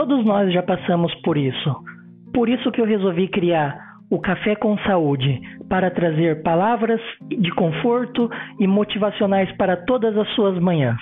Todos nós já passamos por isso. Por isso que eu resolvi criar o Café com Saúde para trazer palavras de conforto e motivacionais para todas as suas manhãs.